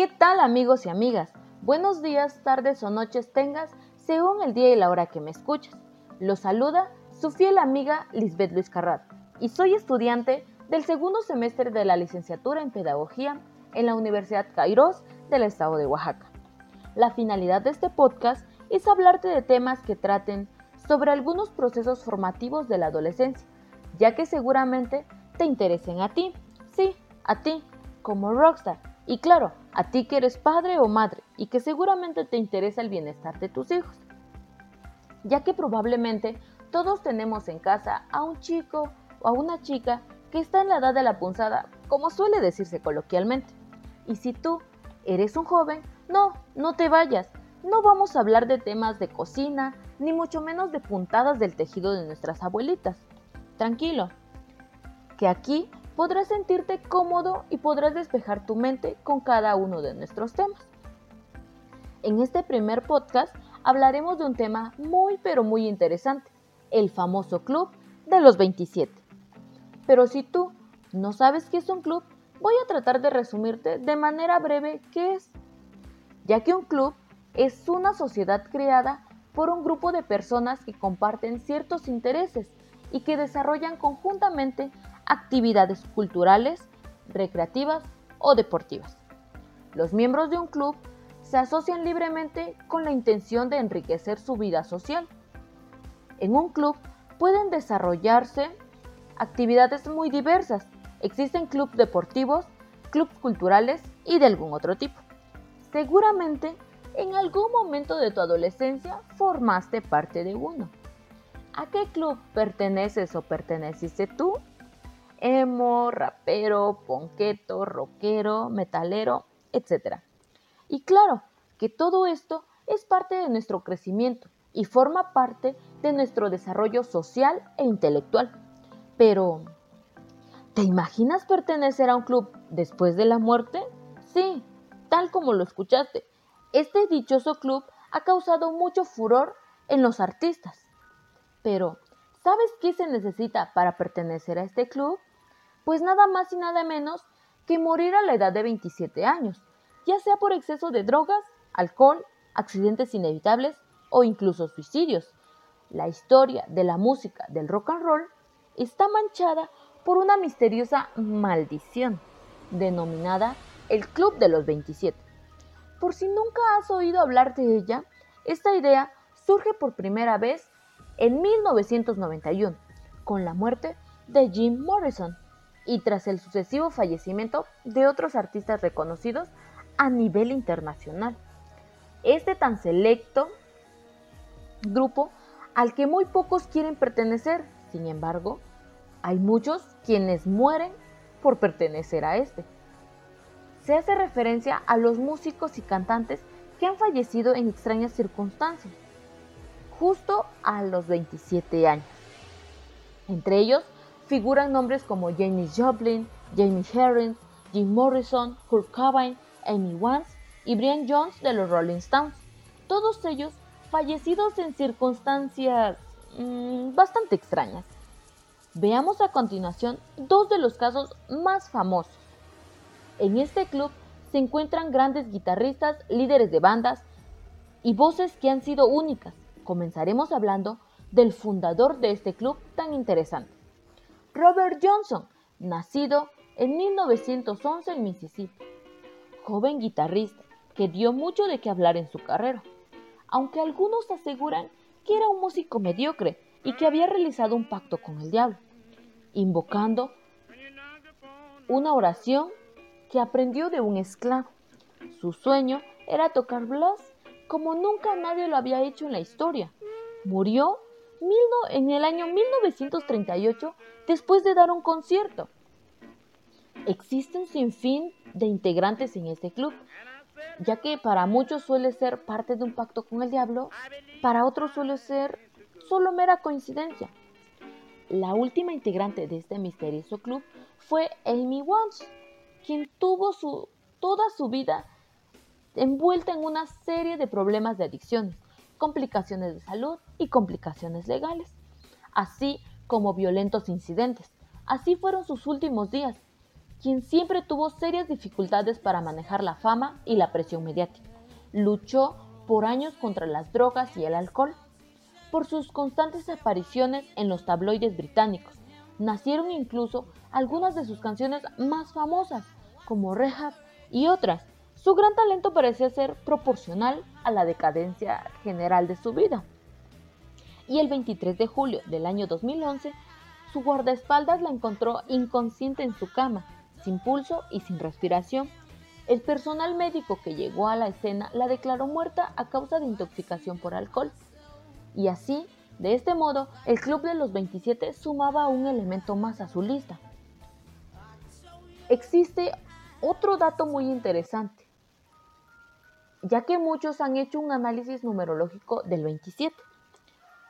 ¿Qué tal amigos y amigas? Buenos días, tardes o noches tengas, según el día y la hora que me escuches. Los saluda su fiel amiga Lisbeth Luis Carrat y soy estudiante del segundo semestre de la licenciatura en Pedagogía en la Universidad Kairos del estado de Oaxaca. La finalidad de este podcast es hablarte de temas que traten sobre algunos procesos formativos de la adolescencia, ya que seguramente te interesen a ti, sí, a ti, como rockstar, y claro, a ti que eres padre o madre y que seguramente te interesa el bienestar de tus hijos, ya que probablemente todos tenemos en casa a un chico o a una chica que está en la edad de la punzada, como suele decirse coloquialmente. Y si tú eres un joven, no, no te vayas. No vamos a hablar de temas de cocina, ni mucho menos de puntadas del tejido de nuestras abuelitas. Tranquilo, que aquí podrás sentirte cómodo y podrás despejar tu mente con cada uno de nuestros temas. En este primer podcast hablaremos de un tema muy pero muy interesante, el famoso club de los 27. Pero si tú no sabes qué es un club, voy a tratar de resumirte de manera breve qué es, ya que un club es una sociedad creada por un grupo de personas que comparten ciertos intereses y que desarrollan conjuntamente actividades culturales, recreativas o deportivas. Los miembros de un club se asocian libremente con la intención de enriquecer su vida social. En un club pueden desarrollarse actividades muy diversas. Existen clubes deportivos, clubes culturales y de algún otro tipo. Seguramente en algún momento de tu adolescencia formaste parte de uno. ¿A qué club perteneces o perteneciste tú? Emo, rapero, ponqueto, rockero, metalero, etc. Y claro que todo esto es parte de nuestro crecimiento y forma parte de nuestro desarrollo social e intelectual. Pero, ¿te imaginas pertenecer a un club después de la muerte? Sí, tal como lo escuchaste. Este dichoso club ha causado mucho furor en los artistas. Pero, ¿sabes qué se necesita para pertenecer a este club? Pues nada más y nada menos que morir a la edad de 27 años, ya sea por exceso de drogas, alcohol, accidentes inevitables o incluso suicidios. La historia de la música del rock and roll está manchada por una misteriosa maldición denominada el Club de los 27. Por si nunca has oído hablar de ella, esta idea surge por primera vez en 1991 con la muerte de Jim Morrison y tras el sucesivo fallecimiento de otros artistas reconocidos a nivel internacional. Este tan selecto grupo al que muy pocos quieren pertenecer, sin embargo, hay muchos quienes mueren por pertenecer a este. Se hace referencia a los músicos y cantantes que han fallecido en extrañas circunstancias, justo a los 27 años. Entre ellos figuran nombres como James Joplin, Jamie Herring, Jim Morrison, Kurt Cobain, Amy Winehouse y Brian Jones de los Rolling Stones, todos ellos fallecidos en circunstancias mmm, bastante extrañas. Veamos a continuación dos de los casos más famosos. En este club se encuentran grandes guitarristas, líderes de bandas y voces que han sido únicas. Comenzaremos hablando del fundador de este club tan interesante, Robert Johnson, nacido en 1911 en Mississippi, joven guitarrista que dio mucho de qué hablar en su carrera, aunque algunos aseguran que era un músico mediocre y que había realizado un pacto con el diablo, invocando una oración que aprendió de un esclavo. Su sueño era tocar blues como nunca nadie lo había hecho en la historia. Murió en el año 1938 después de dar un concierto. Existe un sinfín de integrantes en este club, ya que para muchos suele ser parte de un pacto con el diablo, para otros suele ser solo mera coincidencia. La última integrante de este misterioso club fue Amy Wans, quien tuvo su, toda su vida envuelta en una serie de problemas de adicciones, complicaciones de salud y complicaciones legales, así como violentos incidentes. Así fueron sus últimos días, quien siempre tuvo serias dificultades para manejar la fama y la presión mediática. Luchó por años contra las drogas y el alcohol. Por sus constantes apariciones en los tabloides británicos, nacieron incluso algunas de sus canciones más famosas, como Rehab y otras. Su gran talento parecía ser proporcional a la decadencia general de su vida. Y el 23 de julio del año 2011, su guardaespaldas la encontró inconsciente en su cama, sin pulso y sin respiración. El personal médico que llegó a la escena la declaró muerta a causa de intoxicación por alcohol. Y así, de este modo, el Club de los 27 sumaba un elemento más a su lista. Existe otro dato muy interesante, ya que muchos han hecho un análisis numerológico del 27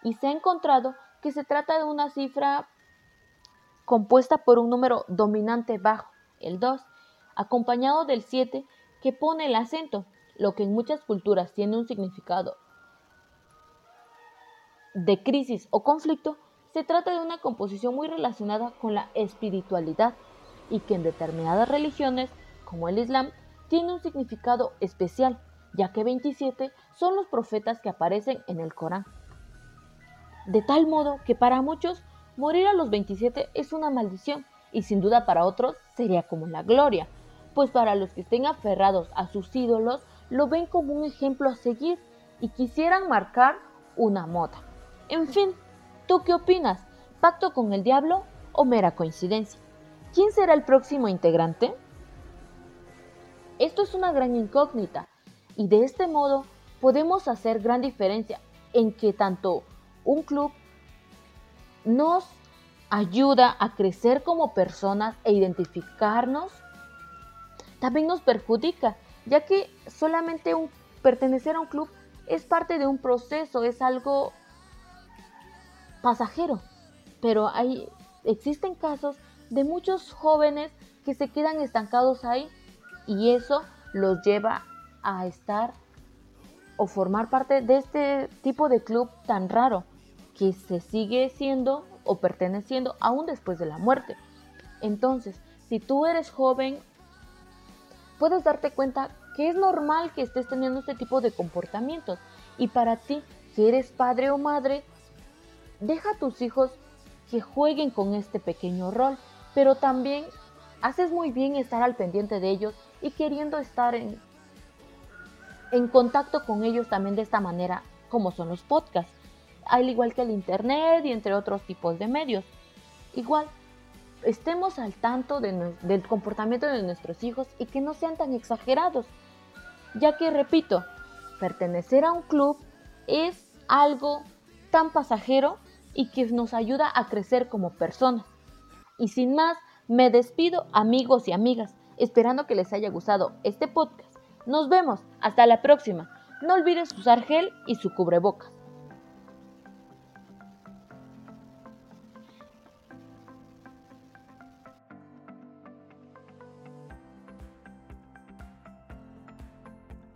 y se ha encontrado que se trata de una cifra compuesta por un número dominante bajo, el 2, acompañado del 7 que pone el acento, lo que en muchas culturas tiene un significado de crisis o conflicto, se trata de una composición muy relacionada con la espiritualidad y que en determinadas religiones, como el Islam, tiene un significado especial, ya que 27 son los profetas que aparecen en el Corán. De tal modo que para muchos morir a los 27 es una maldición y sin duda para otros sería como la gloria, pues para los que estén aferrados a sus ídolos lo ven como un ejemplo a seguir y quisieran marcar una moda. En fin, ¿tú qué opinas? ¿Pacto con el diablo o mera coincidencia? ¿Quién será el próximo integrante? Esto es una gran incógnita y de este modo podemos hacer gran diferencia en que tanto un club nos ayuda a crecer como personas e identificarnos, también nos perjudica, ya que solamente un, pertenecer a un club es parte de un proceso, es algo pasajero, pero hay, existen casos de muchos jóvenes que se quedan estancados ahí y eso los lleva a estar o formar parte de este tipo de club tan raro que se sigue siendo o perteneciendo aún después de la muerte. Entonces, si tú eres joven, puedes darte cuenta que es normal que estés teniendo este tipo de comportamientos. Y para ti, que eres padre o madre, deja a tus hijos que jueguen con este pequeño rol, pero también haces muy bien estar al pendiente de ellos y queriendo estar en, en contacto con ellos también de esta manera, como son los podcasts al igual que el Internet y entre otros tipos de medios. Igual, estemos al tanto del comportamiento de nuestros hijos y que no sean tan exagerados, ya que, repito, pertenecer a un club es algo tan pasajero y que nos ayuda a crecer como personas. Y sin más, me despido amigos y amigas, esperando que les haya gustado este podcast. Nos vemos, hasta la próxima. No olvides usar gel y su cubrebocas.